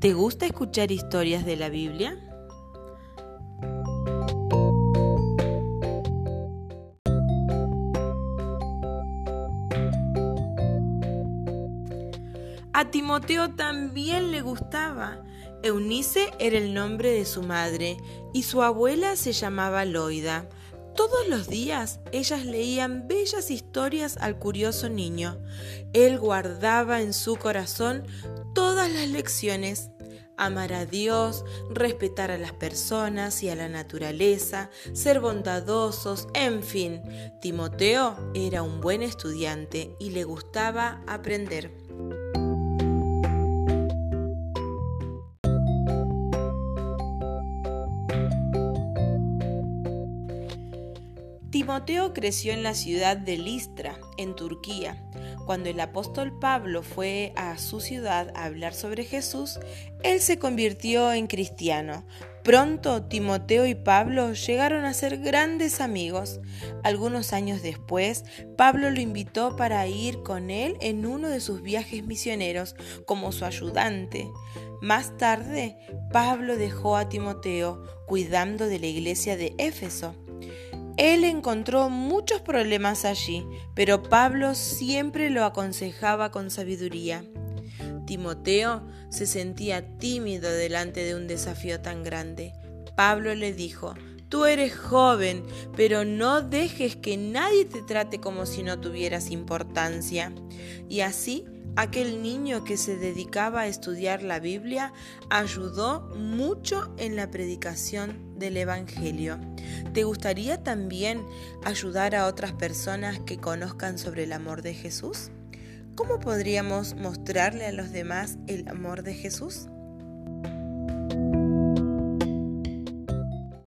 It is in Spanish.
¿Te gusta escuchar historias de la Biblia? A Timoteo también le gustaba. Eunice era el nombre de su madre y su abuela se llamaba Loida. Todos los días ellas leían bellas historias al curioso niño. Él guardaba en su corazón todas las lecciones. Amar a Dios, respetar a las personas y a la naturaleza, ser bondadosos, en fin. Timoteo era un buen estudiante y le gustaba aprender. Timoteo creció en la ciudad de Listra, en Turquía. Cuando el apóstol Pablo fue a su ciudad a hablar sobre Jesús, él se convirtió en cristiano. Pronto Timoteo y Pablo llegaron a ser grandes amigos. Algunos años después, Pablo lo invitó para ir con él en uno de sus viajes misioneros como su ayudante. Más tarde, Pablo dejó a Timoteo cuidando de la iglesia de Éfeso. Él encontró muchos problemas allí, pero Pablo siempre lo aconsejaba con sabiduría. Timoteo se sentía tímido delante de un desafío tan grande. Pablo le dijo, Tú eres joven, pero no dejes que nadie te trate como si no tuvieras importancia. Y así Aquel niño que se dedicaba a estudiar la Biblia ayudó mucho en la predicación del Evangelio. ¿Te gustaría también ayudar a otras personas que conozcan sobre el amor de Jesús? ¿Cómo podríamos mostrarle a los demás el amor de Jesús?